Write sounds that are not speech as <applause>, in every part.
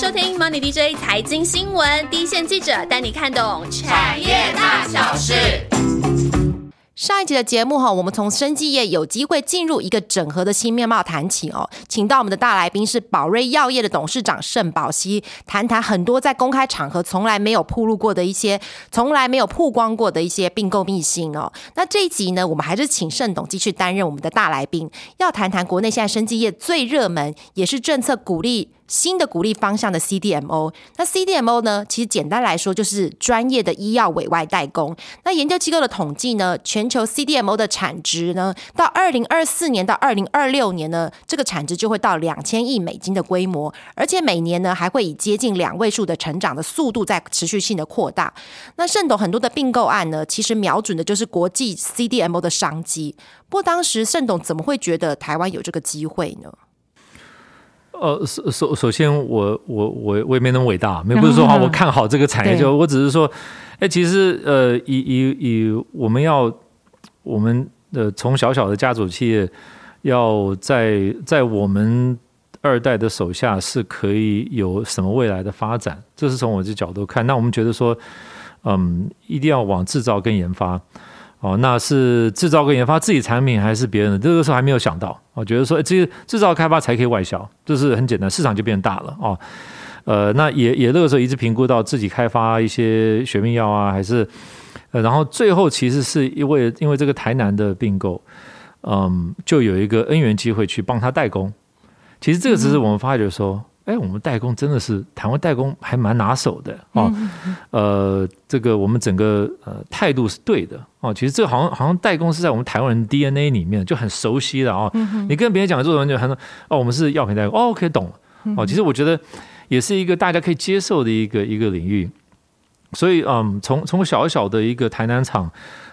收听 Money DJ 财经新闻，第一线记者带你看懂产业大小事。上一集的节目哈，我们从生技业有机会进入一个整合的新面貌谈起哦，请到我们的大来宾是宝瑞药业的董事长盛宝熙，谈谈很多在公开场合从来没有铺露过的一些，从来没有曝光过的一些并购秘辛哦。那这一集呢，我们还是请盛董继续担任我们的大来宾，要谈谈国内现在生技业最热门，也是政策鼓励。新的鼓励方向的 CDMO，那 CDMO 呢？其实简单来说就是专业的医药委外代工。那研究机构的统计呢，全球 CDMO 的产值呢，到二零二四年到二零二六年呢，这个产值就会到两千亿美金的规模，而且每年呢还会以接近两位数的成长的速度在持续性的扩大。那盛董很多的并购案呢，其实瞄准的就是国际 CDMO 的商机。不过当时盛董怎么会觉得台湾有这个机会呢？呃，首首首先，我我我我也没那么伟大，没不是说啊，我看好这个产业，就我只是说，哎，其实呃，以以以我们要我们呃从小小的家族企业，要在在我们二代的手下是可以有什么未来的发展，这是从我这角度看。那我们觉得说，嗯，一定要往制造跟研发。哦，那是制造跟研发自己产品还是别人的？这个时候还没有想到。我觉得说，这些制造开发才可以外销，这是很简单，市场就变大了哦。呃，那也也那个时候一直评估到自己开发一些血命药啊，还是呃，然后最后其实是因为因为这个台南的并购，嗯，就有一个恩源机会去帮他代工。其实这个只是我们发觉说。哎，我们代工真的是台湾代工还蛮拿手的哦。呃，这个我们整个呃态度是对的哦。其实这好像好像代工是在我们台湾人 DNA 里面就很熟悉的哦。你跟别人讲做什么就很说哦，我们是药品代工哦，OK 懂了哦。其实我觉得也是一个大家可以接受的一个一个领域。所以嗯，从从小小的一个台南厂，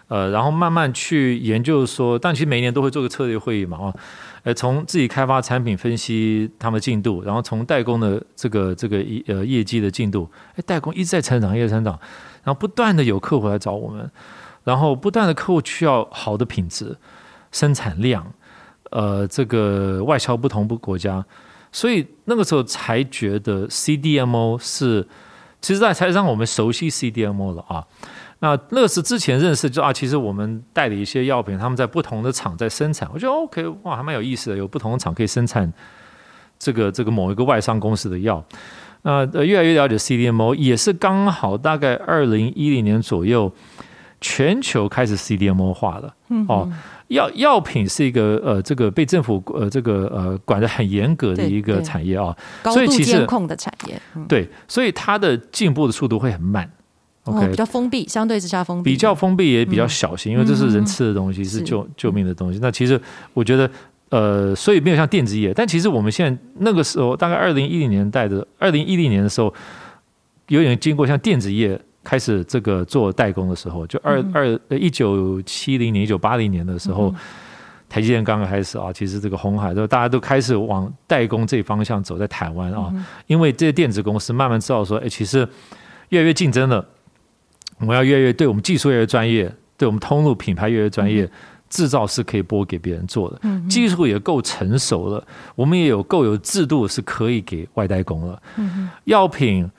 呃，然后慢慢去研究说，但其实每年都会做个策略会议嘛啊。呃，从自己开发产品分析他们进度，然后从代工的这个这个呃业绩的进度，哎，代工一直在成长，一直在成长，然后不断的有客户来找我们，然后不断的客户需要好的品质、生产量，呃，这个外销不同不国家，所以那个时候才觉得 CDMO 是，其实在才让我们熟悉 CDMO 了啊。那乐视之前认识就啊，其实我们代理一些药品，他们在不同的厂在生产，我觉得 OK，哇，还蛮有意思的，有不同的厂可以生产这个这个某一个外商公司的药。那呃，越来越了解 CDMO，也是刚好大概二零一零年左右，全球开始 CDMO 化了。哦，药药品是一个呃，这个被政府呃这个呃管得很严格的一个产业啊，高度监控的产业。对，所以它的进步的速度会很慢。OK，比较封闭，相对之下封闭，比较封闭也比较小心，因为这是人吃的东西，是救救命的东西。那其实我觉得，呃，所以没有像电子业，但其实我们现在那个时候，大概二零一零年代的二零一零年的时候，有点经过像电子业开始这个做代工的时候，就二二一九七零年、一九八零年的时候，台积电刚刚开始啊，其实这个红海都大家都开始往代工这方向走，在台湾啊，因为这些电子公司慢慢知道说，哎，其实越来越竞争了。我们要越来越对我们技术越来越专业，对我们通路品牌越来越专业，制造是可以拨给别人做的，技术也够成熟了，我们也有够有制度是可以给外代工了。药品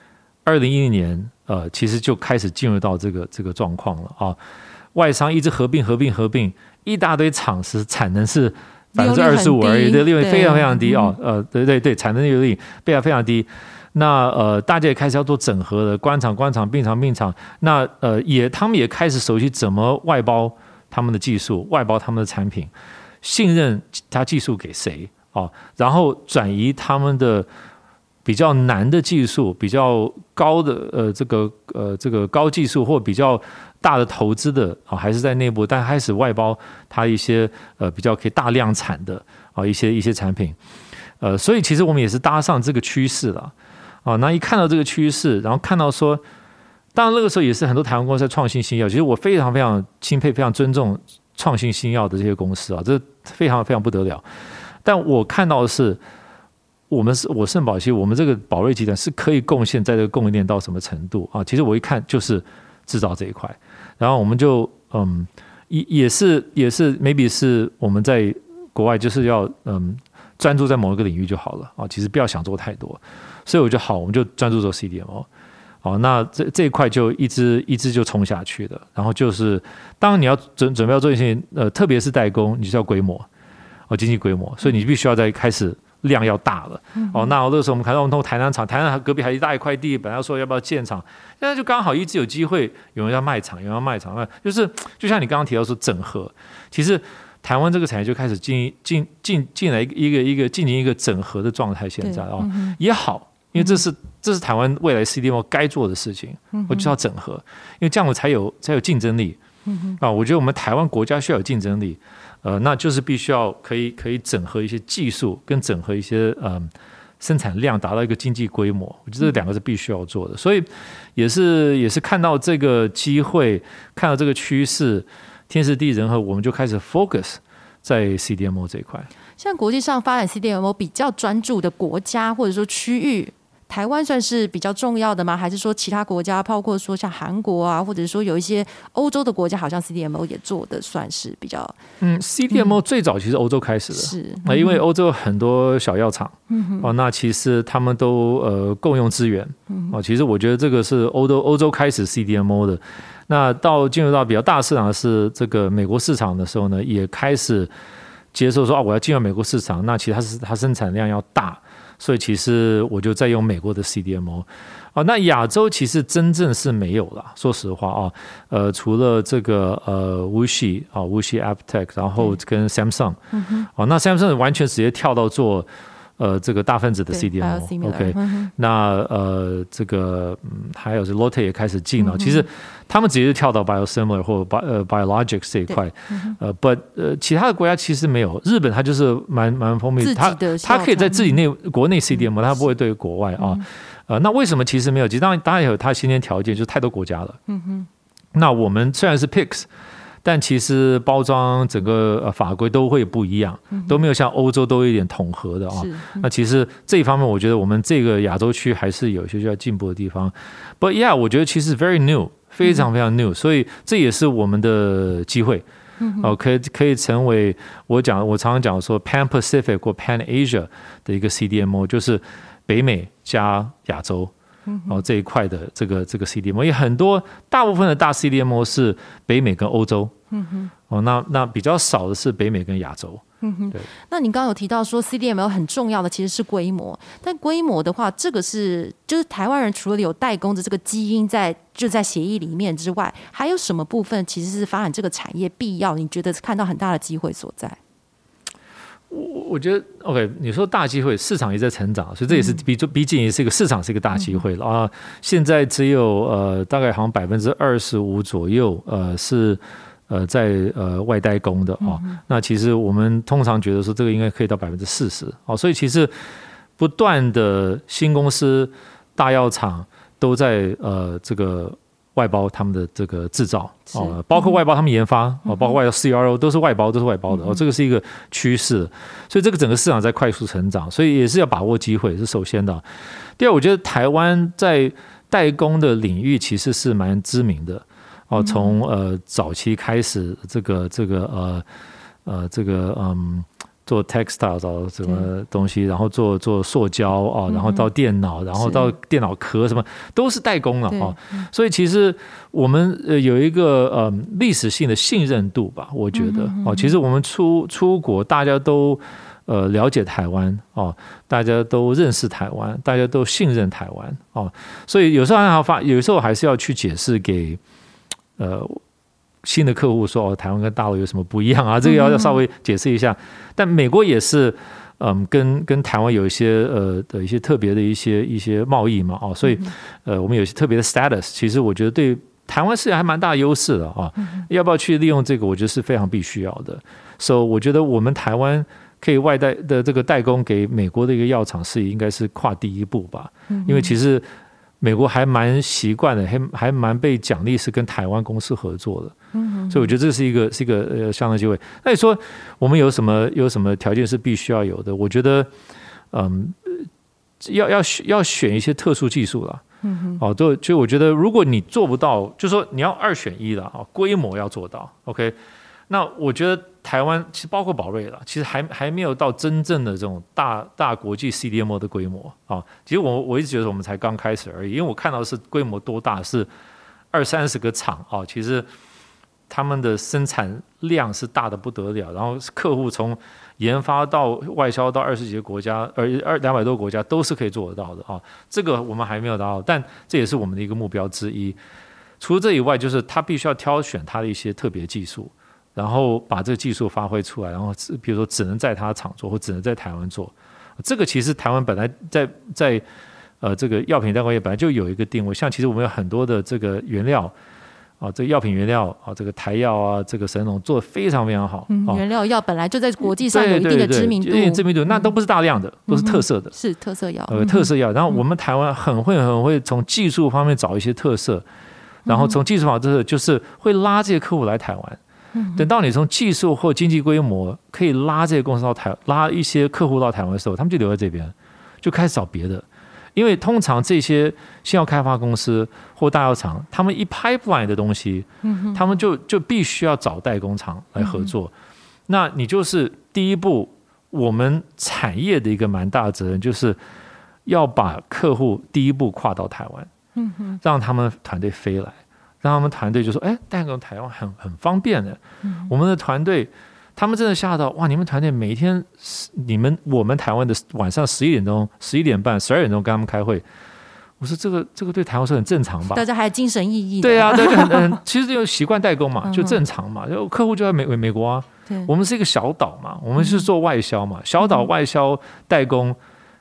二零一零年呃，其实就开始进入到这个这个状况了啊，外商一直合并合并合并，一大堆厂是产能是百分之二十五而已，的利润非常非常低啊，呃，对对对，产能利润非常非常低。那呃，大家也开始要做整合了，官厂官厂，病厂病厂。那呃，也他们也开始熟悉怎么外包他们的技术，外包他们的产品，信任他技术给谁啊？然后转移他们的比较难的技术，比较高的呃这个呃这个高技术或比较大的投资的啊，还是在内部，但开始外包他一些呃比较可以大量产的啊一些一些产品。呃，所以其实我们也是搭上这个趋势了。啊，那一看到这个趋势，然后看到说，当然那个时候也是很多台湾公司在创新新药。其实我非常非常钦佩、非常尊重创新新药的这些公司啊，这非常非常不得了。但我看到的是，我们是我圣宝期，我们这个宝瑞集团是可以贡献在这个供应链到什么程度啊？其实我一看就是制造这一块，然后我们就嗯，也也是也是 maybe 是我们在国外就是要嗯。专注在某一个领域就好了啊，其实不要想做太多。所以我就好，我们就专注做 CDMO。哦，那这这一块就一直一直就冲下去的。然后就是，当你要准准备要做一些呃，特别是代工，你就要规模哦，经济规模，所以你必须要在开始量要大了。哦，那那个时候我们看到我们通台南厂，台南隔壁还一大一块地，本来说要不要建厂，现在就刚好一直有机会，有人要卖厂，有人要卖厂，那就是就像你刚刚提到说整合，其实台湾这个产业就开始进进进进来一个一个进行一个整合的状态，现在啊也好。因为这是这是台湾未来 CDMO 该做的事情，我就要整合，因为这样我才有才有竞争力。啊，我觉得我们台湾国家需要有竞争力，呃，那就是必须要可以可以整合一些技术，跟整合一些嗯生产量，达到一个经济规模。我觉得这两个是必须要做的，所以也是也是看到这个机会，看到这个趋势，天时地利人和，我们就开始 focus 在 CDMO 这一块。像国际上发展 CDMO 比较专注的国家或者说区域。台湾算是比较重要的吗？还是说其他国家，包括说像韩国啊，或者说有一些欧洲的国家，好像 CDMO 也做的算是比较……嗯，CDMO 最早其实欧洲开始的，是啊，因为欧洲很多小药厂，嗯哦，那其实他们都呃共用资源，哦，其实我觉得这个是欧洲欧洲开始 CDMO 的。那到进入到比较大市场的是这个美国市场的时候呢，也开始接受说啊，我要进入美国市场，那其实它是它生产量要大。所以其实我就在用美国的 CDMO，啊，那亚洲其实真正是没有了。说实话啊，呃，除了这个呃 WuXi 啊，WuXi AppTec，然后跟 Samsung，哦，那 Samsung 完全直接跳到做。呃，这个大分子的 CDMO，OK，那呃，这个嗯，还有是 Lotte 也开始进了。其实他们直接跳到 biosimilar 或 bio 呃 biologics 这一块，呃，but 呃，其他的国家其实没有。日本它就是蛮蛮封闭，它它可以在自己内国内 CDMO，它不会对国外啊。呃，那为什么其实没有？其实当然当然有它先天条件，就是太多国家了。嗯哼，那我们虽然是 Picks。但其实包装整个呃法规都会不一样，都没有像欧洲都有一点统合的啊。那其实这一方面，我觉得我们这个亚洲区还是有一些需要进步的地方。But yeah，我觉得其实 very new，非常非常 new，所以这也是我们的机会。哦，可以可以成为我讲，我常常讲说 Pan Pacific 或 Pan Asia 的一个 CDMO，就是北美加亚洲。哦，这一块的这个这个 CDMO 也很多，大部分的大 CDMO 是北美跟欧洲。嗯哼。哦，那那比较少的是北美跟亚洲。嗯哼。对。那你刚刚有提到说 CDMO 很重要的其实是规模，但规模的话，这个是就是台湾人除了有代工的这个基因在就在协议里面之外，还有什么部分其实是发展这个产业必要？你觉得看到很大的机会所在？我我觉得 OK，你说大机会，市场也在成长，所以这也是毕毕竟也是一个市场是一个大机会了啊。现在只有呃大概好像百分之二十五左右呃是呃在呃外代工的啊。那其实我们通常觉得说这个应该可以到百分之四十哦。所以其实不断的新公司大药厂都在呃这个。外包他们的这个制造哦，包括外包他们研发哦，包括外包 CRO 都是外包，都是外包的哦，这个是一个趋势，所以这个整个市场在快速成长，所以也是要把握机会是首先的。第二，我觉得台湾在代工的领域其实是蛮知名的哦，从呃早期开始，这个这个呃呃这个嗯。做 textile 找什么东西，然后做做塑胶啊，然后到电脑，然后到电脑壳什么，都是代工了啊。所以其实我们呃有一个呃历史性的信任度吧，我觉得哦，其实我们出出国，大家都呃了解台湾哦，大家都认识台湾，大家都信任台湾哦，所以有时候还要发，有时候还是要去解释给呃。新的客户说：“哦，台湾跟大陆有什么不一样啊？<laughs> 这个要要稍微解释一下。但美国也是，嗯，跟跟台湾有一些呃的一些特别的一些一些贸易嘛，哦，所以呃，我们有些特别的 status。其实我觉得对台湾是还蛮大优势的啊。要不要去利用这个？我觉得是非常必须要的。所以我觉得我们台湾可以外带的这个代工给美国的一个药厂是应该是跨第一步吧。因为其实。美国还蛮习惯的，还还蛮被奖励是跟台湾公司合作的，嗯，所以我觉得这是一个是一个呃相当机会。那你说我们有什么有什么条件是必须要有的？我觉得，嗯，要要选要选一些特殊技术了，哦，就就我觉得如果你做不到，就说你要二选一了啊，规模要做到，OK，那我觉得。台湾其实包括宝瑞了，其实还还没有到真正的这种大大国际 CDMO 的规模啊。其实我我一直觉得我们才刚开始而已，因为我看到是规模多大，是二三十个厂啊。其实他们的生产量是大的不得了，然后客户从研发到外销到二十几个国家，而二两百多个国家都是可以做得到的啊。这个我们还没有达到，但这也是我们的一个目标之一。除了这以外，就是他必须要挑选他的一些特别技术，然后把这个技术发挥出来，然后比如说只能在他厂做，或只能在台湾做。这个其实台湾本来在在呃这个药品代工业本来就有一个定位，像其实我们有很多的这个原料啊，这个药品原料啊，这个台药啊，这个神农做的非常非常好。嗯，原料药本来就在国际上有一定的知名度，知名度那都不是大量的，都是特色的，是特色药，呃，特色药。然后我们台湾很会很会从技术方面找一些特色。然后从技术方这就是会拉这些客户来台湾。等到你从技术或经济规模可以拉这些公司到台，拉一些客户到台湾的时候，他们就留在这边，就开始找别的。因为通常这些新药开发公司或大药厂，他们一 pipeline 的东西，他们就就必须要找代工厂来合作。那你就是第一步，我们产业的一个蛮大的责任，就是要把客户第一步跨到台湾。让他们团队飞来，让他们团队就说：“哎，带个台湾很很方便的。”我们的团队，他们真的吓到哇！你们团队每天，你们我们台湾的晚上十一点钟、十一点半、十二点钟跟他们开会。我说这个这个对台湾是很正常吧？大家还有精神奕奕。对啊，对，很很，其实就习惯代工嘛，就正常嘛。就客户就在美美国啊，我们是一个小岛嘛，我们是做外销嘛，小岛外销代工，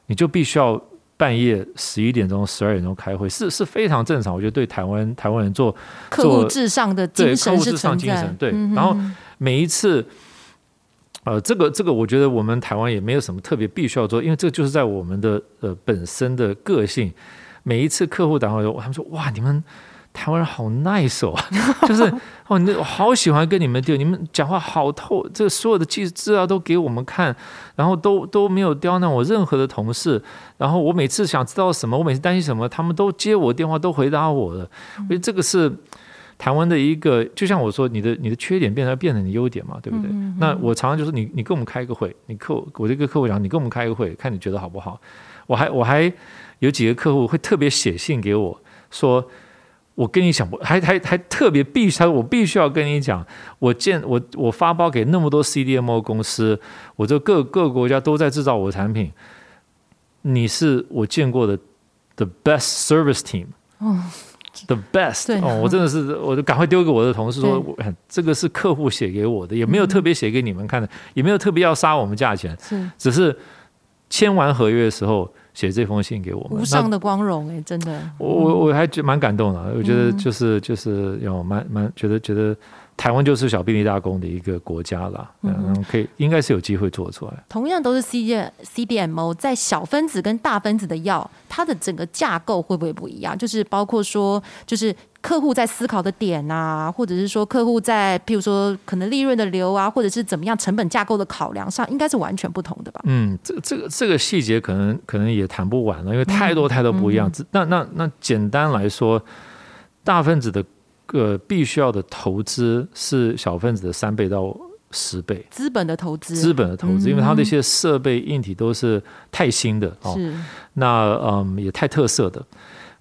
你就必须要。半夜十一点钟、十二点钟开会是是非常正常，我觉得对台湾台湾人做客户至上的精神是存在。对，然后每一次，呃，这个这个，我觉得我们台湾也没有什么特别必须要做，因为这就是在我们的呃本身的个性。每一次客户打电话，他们说：“哇，你们。”台湾人好 nice 哦，<laughs> 就是哦，你我好喜欢跟你们对，你们讲话好透，这所有的记资料都给我们看，然后都都没有刁难我任何的同事，然后我每次想知道什么，我每次担心什么，他们都接我电话，都回答我的。我觉得这个是台湾的一个，就像我说，你的你的缺点变成变成你优点嘛，对不对？那我常常就是你你跟我们开一个会，你客我这个客户讲，你跟我们开一个会，看你觉得好不好？我还我还有几个客户会特别写信给我说。我跟你讲，我还还还特别必须，我必须要跟你讲，我见我我发包给那么多 CDMO 公司，我这各各个国家都在制造我的产品，你是我见过的 the best service team，哦，the best，哦，我真的是，我就赶快丢给我的同事说，这个是客户写给我的，也没有特别写给你们看的，也没有特别要杀我们价钱，是，只是签完合约的时候。写这封信给我们，无上的光荣哎，真的，我我我还觉蛮感动的，我觉得就是就是有蛮蛮觉得觉得。台湾就是小便利大工的一个国家了，嗯，可以应该是有机会做出来。同样都是 C D C D M O，在小分子跟大分子的药，它的整个架构会不会不一样？就是包括说，就是客户在思考的点啊，或者是说客户在，譬如说可能利润的流啊，或者是怎么样成本架构的考量上，应该是完全不同的吧？嗯，这这个这个细节可能可能也谈不完了，因为太多太多不一样。那那那简单来说，大分子的。个必须要的投资是小分子的三倍到十倍，资本的投资，资本的投资，因为它那些设备硬体都是太新的哦，那嗯也太特色的。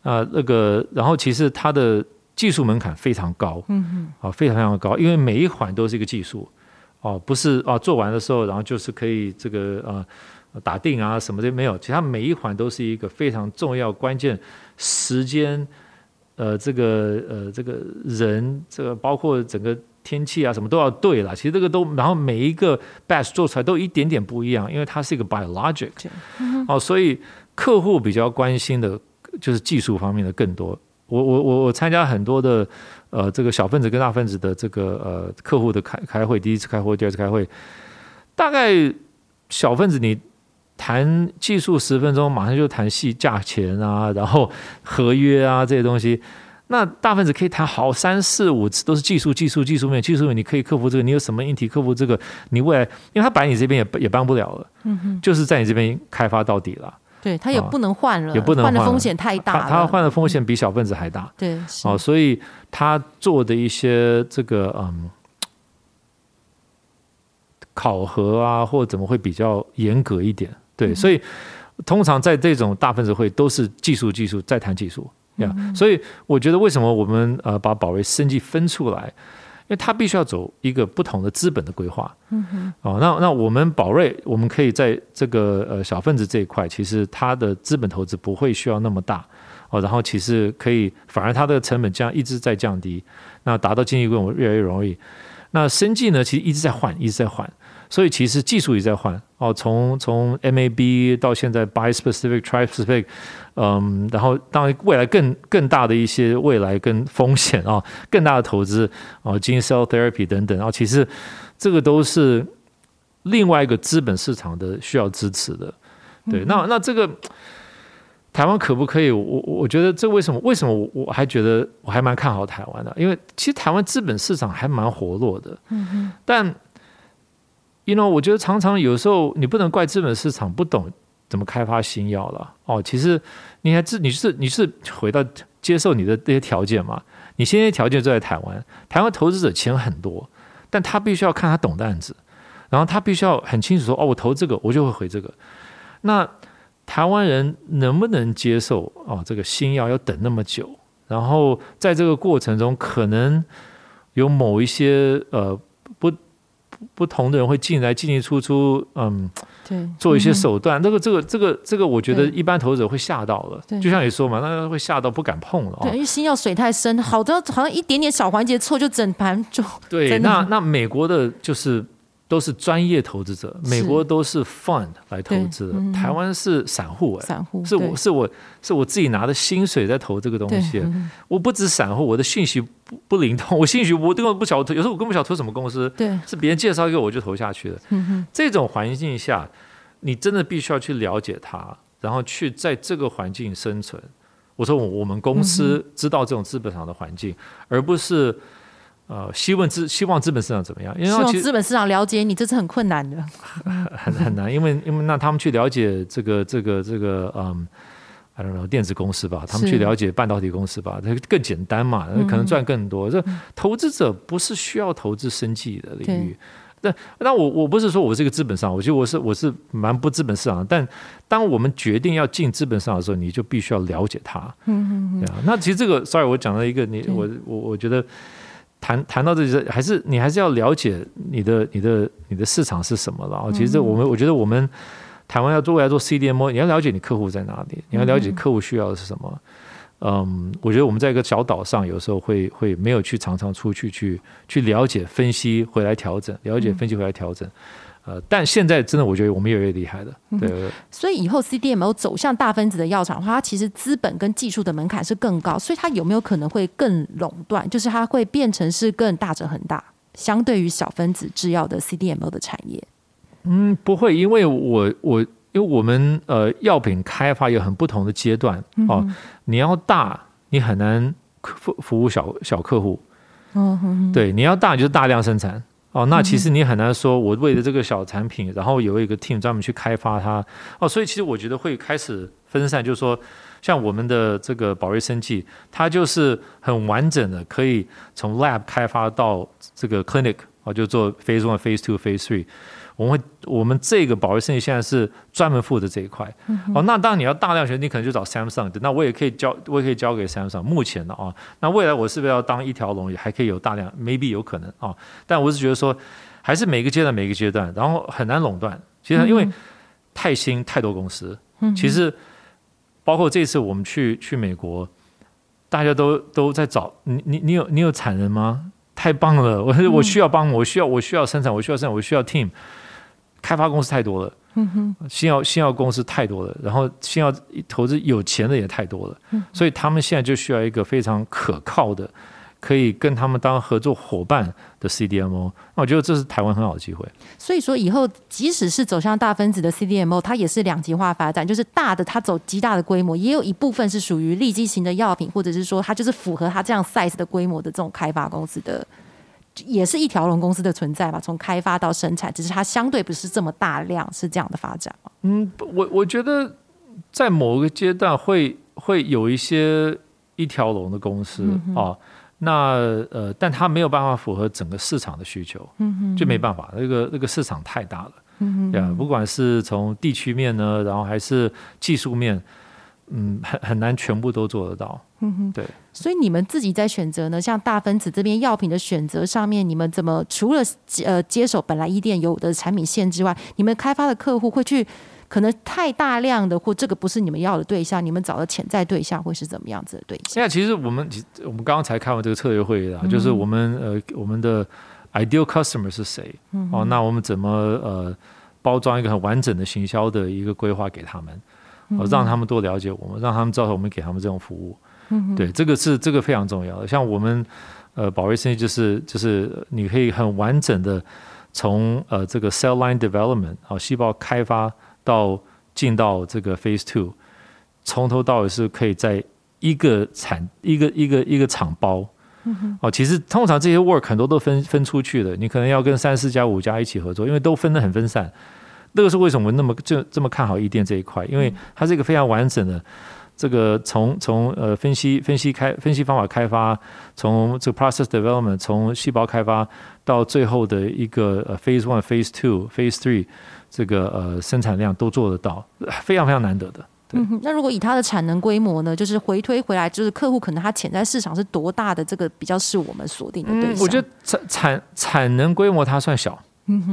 啊，那个然后其实它的技术门槛非常高，嗯嗯，啊非常非常高，因为每一环都是一个技术。哦，不是啊做完的时候然后就是可以这个呃打定啊什么的没有，其他每一环都是一个非常重要关键时间。呃，这个呃，这个人，这个包括整个天气啊，什么都要对了。其实这个都，然后每一个 batch 做出来都一点点不一样，因为它是一个 biologic，哦，所以客户比较关心的就是技术方面的更多。我我我我参加很多的呃，这个小分子跟大分子的这个呃客户的开开会，第一次开会，第二次开会，大概小分子你。谈技术十分钟，马上就谈细价钱啊，然后合约啊这些东西。那大分子可以谈好三四五次，都是技术、技术、技术面、技术面。你可以克服这个，你有什么硬体克服这个？你未来，因为他摆你这边也也帮不了了，嗯，就是在你这边开发到底了。对他也不能换了，也不能换的风险太大了。他换的风险比小分子还大。对，哦，所以他做的一些这个嗯。考核啊，或怎么会比较严格一点？对，所以通常在这种大分子会都是技术技术再谈技术呀。所以我觉得为什么我们呃把宝瑞生计分出来？因为它必须要走一个不同的资本的规划，嗯哼，哦，那那我们宝瑞，我们可以在这个呃小分子这一块，其实它的资本投资不会需要那么大，哦，然后其实可以，反而它的成本降一直在降低，那达到经济规模越来越容易。那生计呢，其实一直在换，一直在换。所以其实技术也在换哦，从从 MAB 到现在 bispecific trispecific，嗯，然后当然未来更更大的一些未来跟风险啊，<laughs> 更大的投资啊，gene cell therapy 等等啊，其实这个都是另外一个资本市场的需要支持的。对，那那这个台湾可不可以？我我觉得这为什么？为什么我我还觉得我还蛮看好台湾的？因为其实台湾资本市场还蛮活络的。嗯哼，但。因为我觉得常常有时候你不能怪资本市场不懂怎么开发新药了哦。其实你还自你是你是回到接受你的这些条件嘛？你现在条件就在台湾，台湾投资者钱很多，但他必须要看他懂的案子，然后他必须要很清楚说哦，我投这个我就会回这个。那台湾人能不能接受哦？这个新药要等那么久，然后在这个过程中可能有某一些呃。不同的人会进来进进出出，嗯，对，做一些手段。这个这个这个这个，我觉得一般投资者会吓到了。就像你说嘛，那会吓到不敢碰了。对，因为心药水太深，好的好像一点点小环节错就整盘就。对，那 <laughs> 那美国的就是。都是专业投资者，美国都是 fund 来投资，台湾是散户哎，散户是我是我是我自己拿的薪水在投这个东西，我不止散户，我的信息不不灵通，我信息我根本不晓得，有时候我根本不晓得投什么公司，对，是别人介绍一个我就投下去了。这种环境下，你真的必须要去了解它，然后去在这个环境生存。我说我们公司知道这种资本上的环境，而不是。呃，希望资希望资本市场怎么样？因为希望资本市场了解你，这是很困难的，很 <laughs> 很难。因为因为那他们去了解这个这个这个嗯，I don't know 电子公司吧，他们去了解半导体公司吧，它更简单嘛，可能赚更多。这投资者不是需要投资生计的领域。那那我我不是说我是一个资本上，我觉得我是我是蛮不资本市场。但当我们决定要进资本市场的时候，你就必须要了解它。嗯嗯嗯。对啊，那其实这个，sorry，我讲了一个你我我我觉得。谈谈到这些，还是你还是要了解你的你的你的市场是什么了啊？其实我们我觉得我们台湾要做未来做 CDMO，你要了解你客户在哪里，你要了解客户需要的是什么。嗯，我觉得我们在一个小岛上，有时候会会没有去常常出去去去了解分析回来调整，了解分析回来调整。呃，但现在真的，我觉得我们越来越厉害了。对，所以以后 CDMO 走向大分子的药厂的话，它其实资本跟技术的门槛是更高，所以它有没有可能会更垄断？就是它会变成是更大者很大，相对于小分子制药的 CDMO 的产业。嗯，不会，因为我我因为我们呃药品开发有很不同的阶段哦，你要大，你很难服服务小小客户。哦，对，你要大就是大量生产。哦，那其实你很难说，我为了这个小产品，然后有一个 team 专门去开发它。哦，所以其实我觉得会开始分散，就是说，像我们的这个宝瑞生技，它就是很完整的，可以从 lab 开发到这个 clinic，哦，就做 phase one、phase two、phase three。我们会，我们这个保卫生意现在是专门负责这一块。哦，那当然你要大量学，你可能就找 Samsung 的。那我也可以交，我也可以交给 Samsung。目前的啊，那未来我是不是要当一条龙，也还可以有大量，maybe 有可能啊。但我是觉得说，还是每个阶段每个阶段，然后很难垄断。其实因为太新太多公司，其实包括这次我们去去美国，大家都都在找你，你你有你有产能吗？太棒了！我我需要帮，我需要我需要生产，我需要生产，我需要 team。开发公司太多了，嗯哼，新药新药公司太多了，然后新药投资有钱的也太多了，嗯所以他们现在就需要一个非常可靠的，可以跟他们当合作伙伴的 CDMO。那我觉得这是台湾很好的机会。所以说以后即使是走向大分子的 CDMO，它也是两极化发展，就是大的它走极大的规模，也有一部分是属于立基型的药品，或者是说它就是符合它这样 size 的规模的这种开发公司的。也是一条龙公司的存在吧，从开发到生产，只是它相对不是这么大量，是这样的发展吗？嗯，我我觉得在某个阶段会会有一些一条龙的公司啊，那呃，但它没有办法符合整个市场的需求，嗯就没办法，那个那个市场太大了，对啊，不管是从地区面呢，然后还是技术面，嗯，很很难全部都做得到，嗯哼，对。所以你们自己在选择呢，像大分子这边药品的选择上面，你们怎么除了呃接手本来医店有的产品线之外，你们开发的客户会去？可能太大量的，或这个不是你们要的对象，你们找的潜在对象会是怎么样子的对象？现在其实我们，我们刚刚才开完这个策略会议的，就是我们呃，我们的 ideal customer 是谁？哦，那我们怎么呃包装一个很完整的行销的一个规划给他们，哦，让他们多了解我们，让他们知道我们给他们这种服务。嗯，对，这个是这个非常重要的。像我们呃，保卫生意就是就是你可以很完整的从呃这个 cell line development 啊，细胞开发。到进到这个 Phase Two，从头到尾是可以在一个产一个一个一个厂包，哦，其实通常这些 work 很多都分分出去的，你可能要跟三四家五家一起合作，因为都分得很分散。那个是为什么那么就这么看好一电这一块？因为它是一个非常完整的，这个从从呃分析分析开分析方法开发，从这个 process development，从细胞开发到最后的一个呃 Phase One、Phase Two、Phase Three。这个呃生产量都做得到，非常非常难得的。嗯，那如果以它的产能规模呢，就是回推回来，就是客户可能它潜在市场是多大的？这个比较是我们锁定的对象。我觉得产产产能规模它算小，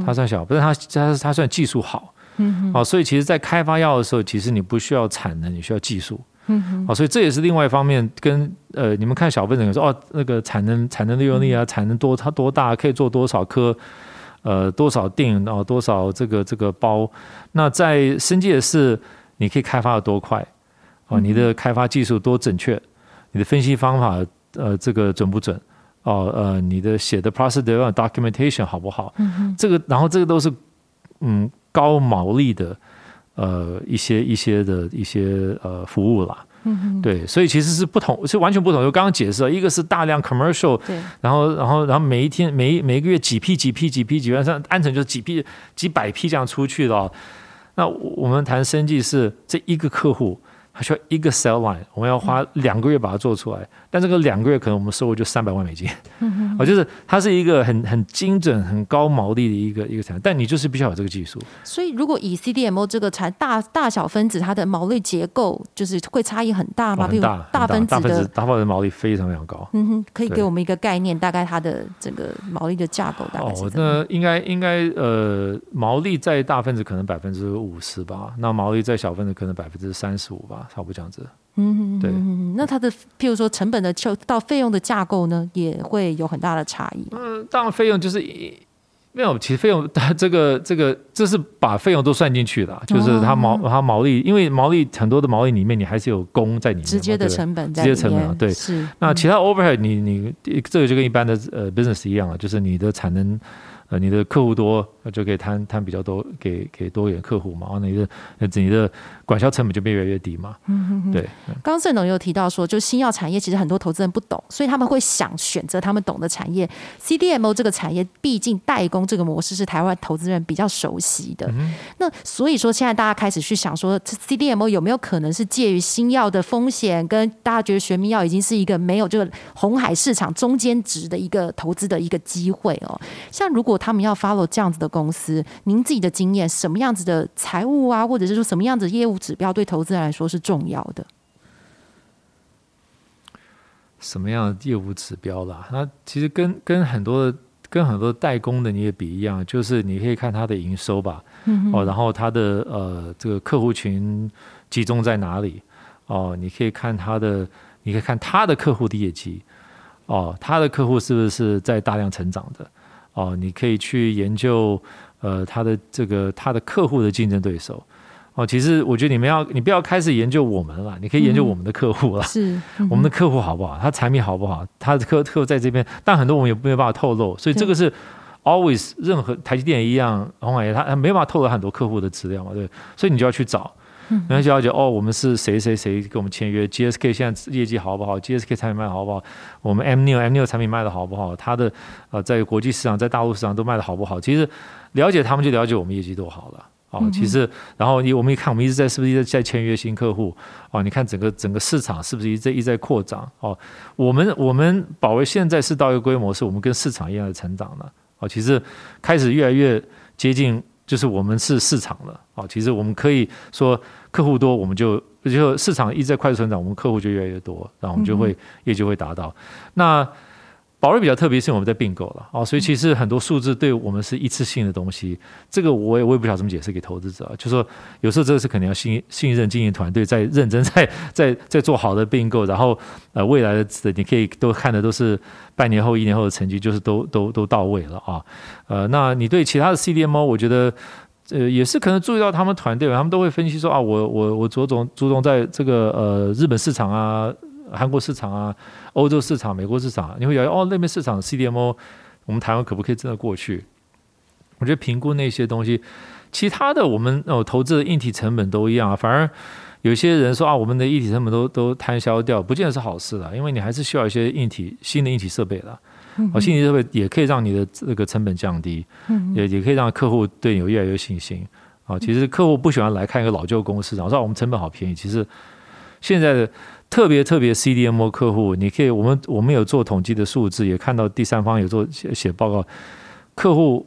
它算小，不是它它它算技术好。嗯哦，所以其实，在开发药的时候，其实你不需要产能，你需要技术。嗯哦，所以这也是另外一方面，跟呃，你们看小分子说哦，那个产能产能利用率啊，产能多它多大，可以做多少颗。呃，多少锭然后？多少这个这个包？那在生界是你可以开发的多快啊？你的开发技术多准确？你的分析方法呃，这个准不准？哦呃，你的写的 process development documentation 好不好？这个然后这个都是嗯高毛利的呃一些一些的一些呃服务啦。嗯，对，所以其实是不同，是完全不同。就刚刚解释了，一个是大量 commercial，对，然后，然后，然后每一天、每每个月几批、几批、几批，几万上安成就是几批、几百批这样出去的。那我们谈生计是这一个客户。他需要一个 cell line，我们要花两个月把它做出来，但这个两个月可能我们收入就三百万美金，啊，就是它是一个很很精准、很高毛利的一个一个产，但你就是必须要有这个技术。所以，如果以 CDMO 这个产大大小分子，它的毛利结构就是会差异很大吗？比如，大分子的大分子毛利非常非常高。嗯哼，可以给我们一个概念，大概它的整个毛利的架构大概是？哦，那应该应该呃，毛利在大分子可能百分之五十吧，那毛利在小分子可能百分之三十五吧。差不多这样子，嗯，对。那它的譬如说成本的就到费用的架构呢，也会有很大的差异。嗯，当然费用就是没有，其实费用它这个这个这是把费用都算进去了，就是它毛它毛利，因为毛利很多的毛利里面你还是有工在里面，直接的成本，直接成本对。是。那其他 overhead 你你这个就跟一般的呃 business 一样了，就是你的产能。呃，你的客户多，就可以摊摊比较多，给给多一点客户嘛。然后你的你的管销成本就变越来越低嘛。嗯哼对。刚刚盛总有提到说，就新药产业其实很多投资人不懂，所以他们会想选择他们懂的产业。CDMO 这个产业，毕竟代工这个模式是台湾投资人比较熟悉的。那所以说，现在大家开始去想说，CDMO 有没有可能是介于新药的风险，跟大家觉得玄秘药已经是一个没有这个红海市场中间值的一个投资的一个机会哦。像如果他们要 follow 这样子的公司，您自己的经验，什么样子的财务啊，或者是说什么样子业务指标，对投资人来说是重要的？什么样的业务指标啦？那其实跟跟很多跟很多代工的你也比一样，就是你可以看它的营收吧，哦，然后它的呃这个客户群集中在哪里？哦，你可以看它的，你可以看它的客户的业绩，哦，它的客户是不是在大量成长的？哦，你可以去研究，呃，他的这个他的客户的竞争对手。哦，其实我觉得你们要，你不要开始研究我们了，你可以研究我们的客户了。是，我们的客户好不好？他产品好不好？他的客客户在这边，但很多我们也没有办法透露。所以这个是 always 任何台积电一样，红海他他没办法透露很多客户的资料嘛，对。所以你就要去找。然后就了解哦，我们是谁谁谁跟我们签约？GSK 现在业绩好不好？GSK 产品卖好不好？我们 M 六 M 六产品卖的好不好？它的呃，在国际市场、在大陆市场都卖的好不好？其实了解他们就了解我们业绩多好了哦，其实，然后你我们一看，我们一直在是不是一直在签约新客户？哦，你看整个整个市场是不是一直一直在扩张？哦，我们我们保卫现在是到一个规模，是我们跟市场一样的成长了。哦，其实开始越来越接近，就是我们是市场了。哦，其实我们可以说客户多，我们就就市场一直在快速成长，我们客户就越来越多，然后我们就会业绩会达到。那宝瑞比较特别，是我们在并购了啊，所以其实很多数字对我们是一次性的东西。这个我也我也不晓得怎么解释给投资者，就说有时候这个是肯定要信信任经营团队在认真 <laughs> 在在在做好的并购，然后呃未来的你可以都看的都是半年后一年后的成绩，就是都都都到位了啊。呃，那你对其他的 CDMO，我觉得呃也是可能注意到他们团队，他们都会分析说啊，我我我着重注重在这个呃日本市场啊。韩国市场啊，欧洲市场、美国市场，你会觉得哦，那边市场 CDMO，我们台湾可不可以真的过去？我觉得评估那些东西，其他的我们哦投资的硬体成本都一样啊。反而有些人说啊，我们的硬体成本都都摊销掉，不见得是好事了，因为你还是需要一些硬体新的硬体设备的。哦，新的设备也可以让你的这个成本降低，也也可以让客户对你有越来越信心。啊，其实客户不喜欢来看一个老旧公司，然后说我们成本好便宜，其实现在的。特别特别 CDMO 客户，你可以，我们我们有做统计的数字，也看到第三方有做写写报告。客户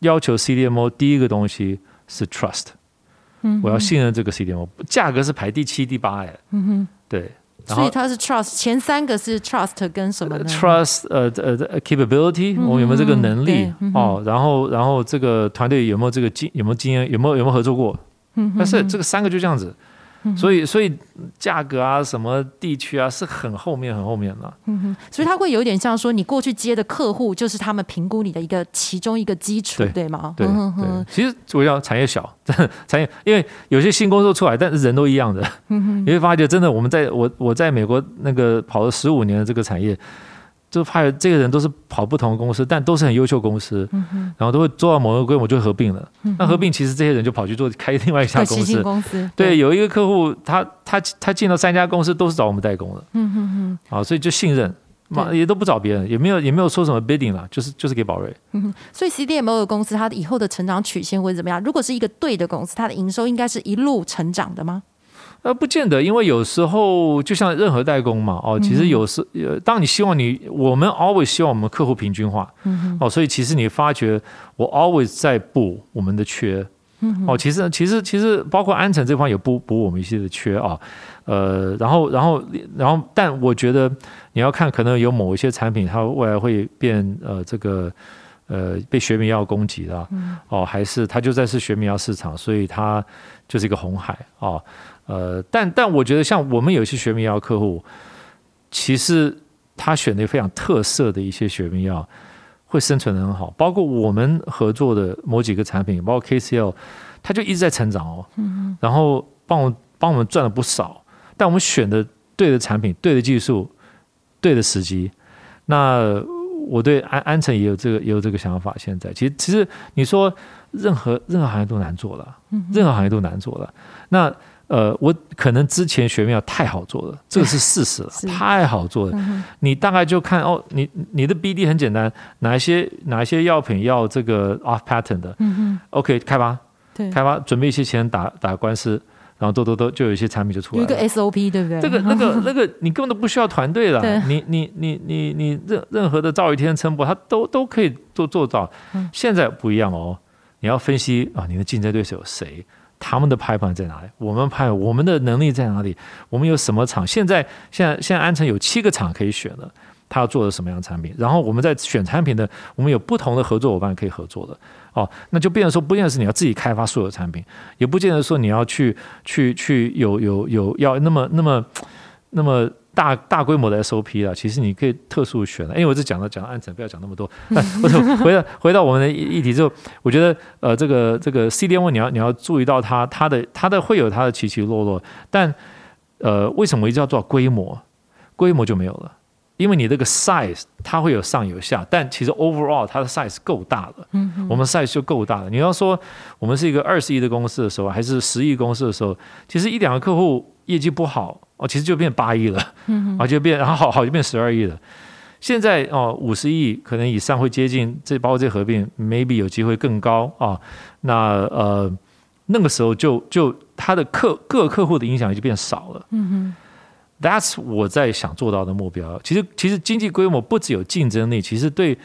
要求 CDMO 第一个东西是 trust，嗯，我要信任这个 CDMO，价格是排第七、第八哎，嗯哼，对，所以它是 trust，前三个是 trust 跟什么呢？trust 呃呃 capability，我们有没有这个能力哦？然后然后这个团队有没有这个经有没有经验有没有有没有合作过？嗯，但是这个三个就这样子。所以，所以价格啊，什么地区啊，是很后面、很后面的。嗯哼，所以它会有点像说，你过去接的客户，就是他们评估你的一个其中一个基础，对吗？对对。其实主要产业小，产业因为有些新工作出来，但是人都一样的。嗯哼，<laughs> 你会发觉，真的，我们在我我在美国那个跑了十五年的这个产业。就怕这个人都是跑不同的公司，但都是很优秀公司，然后都会做到某个规模就合并了。那合并其实这些人就跑去做开另外一家公司。公司对，有一个客户，他他他进了三家公司，都是找我们代工的。嗯哼哼。啊，所以就信任，嘛也都不找别人，也没有也没有说什么 bidding 了，就是就是给宝瑞。嗯哼。所以 CDMO 的公司，它以后的成长曲线会怎么样？如果是一个对的公司，它的营收应该是一路成长的吗？呃，不见得，因为有时候就像任何代工嘛，哦，其实有时呃，当你希望你，我们 always 希望我们客户平均化，哦，所以其实你发觉我 always 在补我们的缺，哦，其实其实其实包括安城这方也补补我们一些的缺啊，呃，然后然后然后，但我觉得你要看，可能有某一些产品它未来会变呃这个呃被学名药攻击了，哦，还是它就在是学名药市场，所以它就是一个红海啊。呃，但但我觉得像我们有些学名药客户，其实他选的非常特色的一些学名药，会生存的很好。包括我们合作的某几个产品，包括 KCL，它就一直在成长哦。嗯然后帮我帮我们赚了不少。但我们选的对的产品、对的技术、对的时机，那我对安安城也有这个也有这个想法。现在其实其实你说任何任何行业都难做了，任何行业都难做了。那呃，我可能之前学苗太好做了，这个是事实了，太好做了。你大概就看哦，你你的 BD 很简单，哪一些哪一些药品要这个 off patent 的，OK 开发，开发准备一些钱打打官司，然后都都都就有一些产品就出来了。有一个 SOP 对不对？这个那个那个你根本都不需要团队了，你你你你你任任何的赵一天称博，他都都可以做做到。现在不一样哦，你要分析啊，你的竞争对手有谁？他们的拍板在哪里？我们拍我们的能力在哪里？我们有什么厂？现在现在现在安城有七个厂可以选的，他要做的什么样的产品？然后我们在选产品的，我们有不同的合作伙伴可以合作的。哦，那就变成说，不见得是你要自己开发所有产品，也不见得说你要去去去有有有要那么那么那么。大大规模的 SOP 了，其实你可以特殊选了，因为我是讲到讲到安城，不要讲那么多。<laughs> 不是回到 <laughs> 回到我们的议题之后，我觉得呃，这个这个 CDM 你要你要注意到它它的它的会有它的起起落落，但呃，为什么一定要做规模？规模就没有了，因为你这个 size 它会有上有下，但其实 overall 它的 size 够大了。我们 size 就够大了。你要说我们是一个二十亿的公司的时候，还是十亿公司的时候，其实一两个客户业绩不好。哦，其实就变八亿了，嗯，<laughs> 啊就变，然后好好就变十二亿了。现在哦，五十亿可能以上会接近，这包括这合并，maybe 有机会更高啊。那呃那个时候就就他的客各客户的影响力就变少了。嗯哼，That's 我在想做到的目标。其实其实经济规模不只有竞争力，其实对。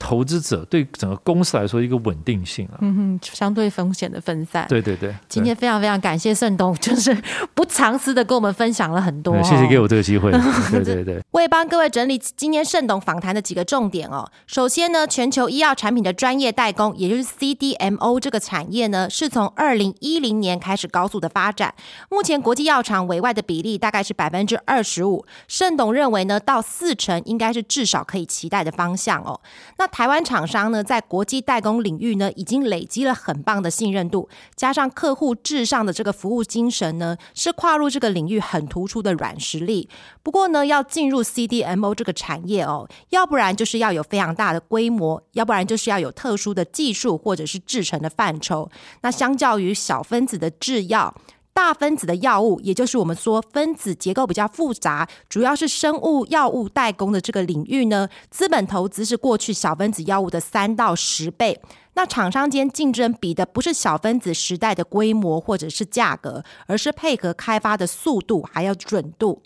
投资者对整个公司来说一个稳定性啊，嗯哼，相对风险的分散。对对对，今天非常非常感谢盛东，就是不藏私的跟我们分享了很多。谢谢给我这个机会。对 <laughs> 对对，我也帮各位整理今天盛董访谈的几个重点哦。首先呢，全球医药产品的专业代工，也就是 CDMO 这个产业呢，是从二零一零年开始高速的发展。目前国际药厂委外的比例大概是百分之二十五。盛董认为呢，到四成应该是至少可以期待的方向哦。那台湾厂商呢，在国际代工领域呢，已经累积了很棒的信任度，加上客户至上的这个服务精神呢，是跨入这个领域很突出的软实力。不过呢，要进入 CDMO 这个产业哦，要不然就是要有非常大的规模，要不然就是要有特殊的技术或者是制成的范畴。那相较于小分子的制药。大分子的药物，也就是我们说分子结构比较复杂，主要是生物药物代工的这个领域呢，资本投资是过去小分子药物的三到十倍。那厂商间竞争比的不是小分子时代的规模或者是价格，而是配合开发的速度还有准度。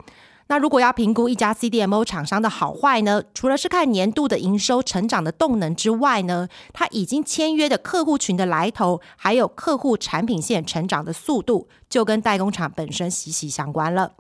那如果要评估一家 CDMO 厂商的好坏呢？除了是看年度的营收成长的动能之外呢，它已经签约的客户群的来头，还有客户产品线成长的速度，就跟代工厂本身息息相关了。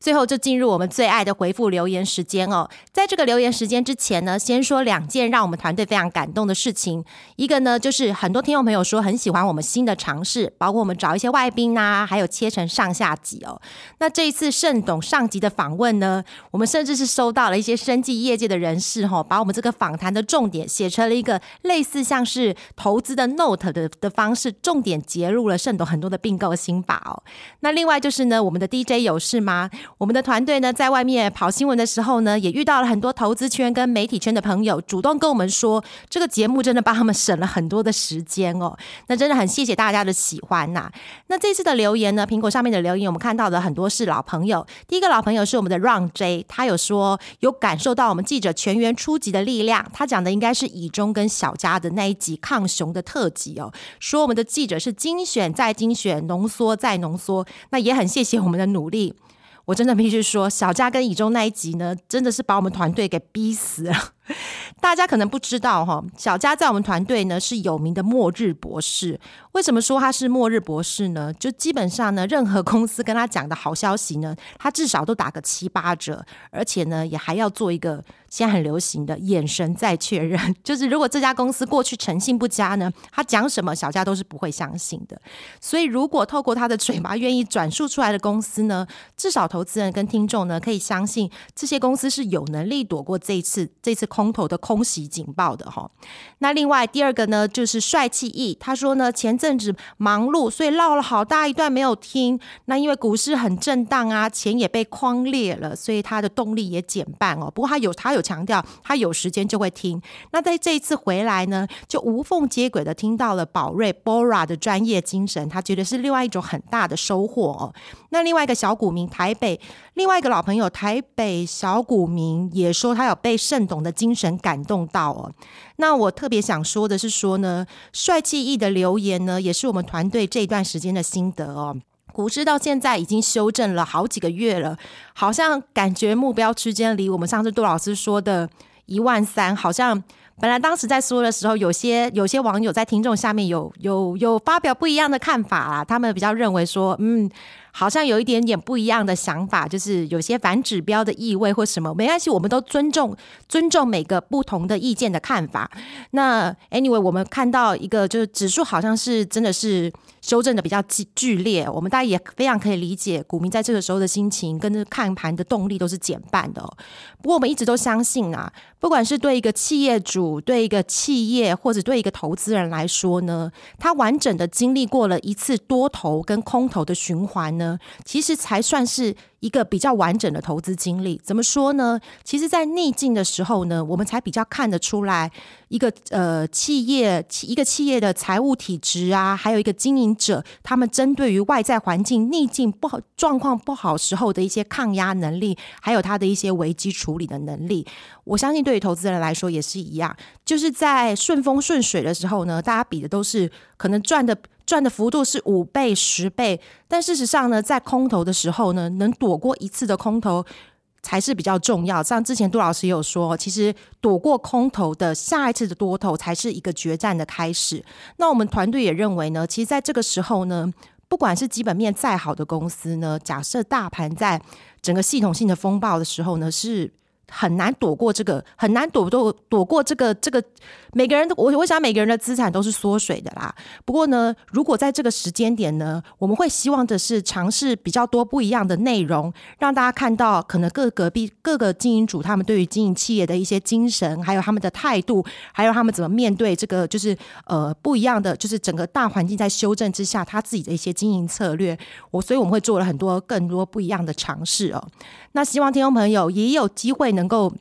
最后就进入我们最爱的回复留言时间哦。在这个留言时间之前呢，先说两件让我们团队非常感动的事情。一个呢，就是很多听众朋友说很喜欢我们新的尝试，包括我们找一些外宾啊，还有切成上下集哦。那这一次盛董上集的访问呢，我们甚至是收到了一些生计业界的人士哈，把我们这个访谈的重点写成了一个类似像是投资的 note 的的方式，重点揭露了盛董很多的并购心法哦。那另外就是呢，我们的 DJ 有事吗？我们的团队呢，在外面跑新闻的时候呢，也遇到了很多投资圈跟媒体圈的朋友，主动跟我们说，这个节目真的帮他们省了很多的时间哦。<laughs> 那真的很谢谢大家的喜欢呐。那这次的留言呢，苹果上面的留言，我们看到的很多是老朋友。第一个老朋友是我们的 Run J，他有说有感受到我们记者全员出击的力量。他讲的应该是以中跟小佳的那一集抗熊的特辑哦，说我们的记者是精选再精选，浓缩再浓缩。那也很谢谢我们的努力。我真的必须说，小佳跟以中那一集呢，真的是把我们团队给逼死了。<laughs> 大家可能不知道哈，小佳在我们团队呢是有名的末日博士。为什么说他是末日博士呢？就基本上呢，任何公司跟他讲的好消息呢，他至少都打个七八折，而且呢，也还要做一个现在很流行的眼神再确认。<laughs> 就是如果这家公司过去诚信不佳呢，他讲什么小佳都是不会相信的。所以，如果透过他的嘴巴愿意转述出来的公司呢，至少投资人跟听众呢可以相信这些公司是有能力躲过这一次这次。空头的空袭警报的哈，那另外第二个呢，就是帅气毅，他说呢，前阵子忙碌，所以唠了好大一段没有听。那因为股市很震荡啊，钱也被框裂了，所以他的动力也减半哦。不过他有他有强调，他有时间就会听。那在这一次回来呢，就无缝接轨的听到了宝瑞 Bora 的专业精神，他觉得是另外一种很大的收获哦。那另外一个小股民台北，另外一个老朋友台北小股民也说，他有被盛董的精。神感动到哦，那我特别想说的是说呢，帅气毅的留言呢，也是我们团队这一段时间的心得哦。股市到现在已经修正了好几个月了，好像感觉目标区间离我们上次杜老师说的一万三，好像本来当时在说的时候，有些有些网友在听众下面有有有发表不一样的看法啦，他们比较认为说，嗯。好像有一点点不一样的想法，就是有些反指标的意味或什么，没关系，我们都尊重尊重每个不同的意见的看法。那 anyway，我们看到一个就是指数好像是真的是修正的比较剧剧烈，我们大家也非常可以理解股民在这个时候的心情跟着看盘的动力都是减半的。不过我们一直都相信啊，不管是对一个企业主、对一个企业或者对一个投资人来说呢，他完整的经历过了一次多头跟空头的循环呢。其实才算是一个比较完整的投资经历。怎么说呢？其实，在逆境的时候呢，我们才比较看得出来一个呃企业一个企业的财务体质啊，还有一个经营者他们针对于外在环境逆境不好状况不好时候的一些抗压能力，还有他的一些危机处理的能力。我相信对于投资人来说也是一样，就是在顺风顺水的时候呢，大家比的都是可能赚的。赚的幅度是五倍、十倍，但事实上呢，在空头的时候呢，能躲过一次的空头才是比较重要。像之前杜老师也有说，其实躲过空头的下一次的多头才是一个决战的开始。那我们团队也认为呢，其实在这个时候呢，不管是基本面再好的公司呢，假设大盘在整个系统性的风暴的时候呢，是。很难躲过这个，很难躲躲躲过这个这个。每个人都，我我想每个人的资产都是缩水的啦。不过呢，如果在这个时间点呢，我们会希望的是尝试比较多不一样的内容，让大家看到可能各隔壁各个经营主他们对于经营企业的一些精神，还有他们的态度，还有他们怎么面对这个就是呃不一样的，就是整个大环境在修正之下，他自己的一些经营策略。我所以我们会做了很多更多不一样的尝试哦。那希望听众朋友也有机会。能够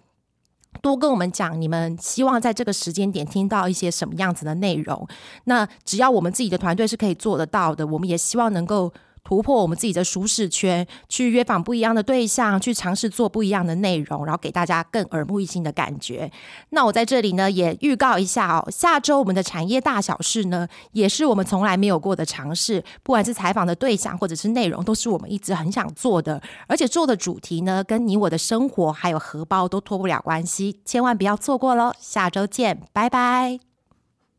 多跟我们讲，你们希望在这个时间点听到一些什么样子的内容？那只要我们自己的团队是可以做得到的，我们也希望能够。突破我们自己的舒适圈，去约访不一样的对象，去尝试做不一样的内容，然后给大家更耳目一新的感觉。那我在这里呢，也预告一下哦，下周我们的产业大小事呢，也是我们从来没有过的尝试。不管是采访的对象或者是内容，都是我们一直很想做的，而且做的主题呢，跟你我的生活还有荷包都脱不了关系，千万不要错过喽！下周见，拜拜。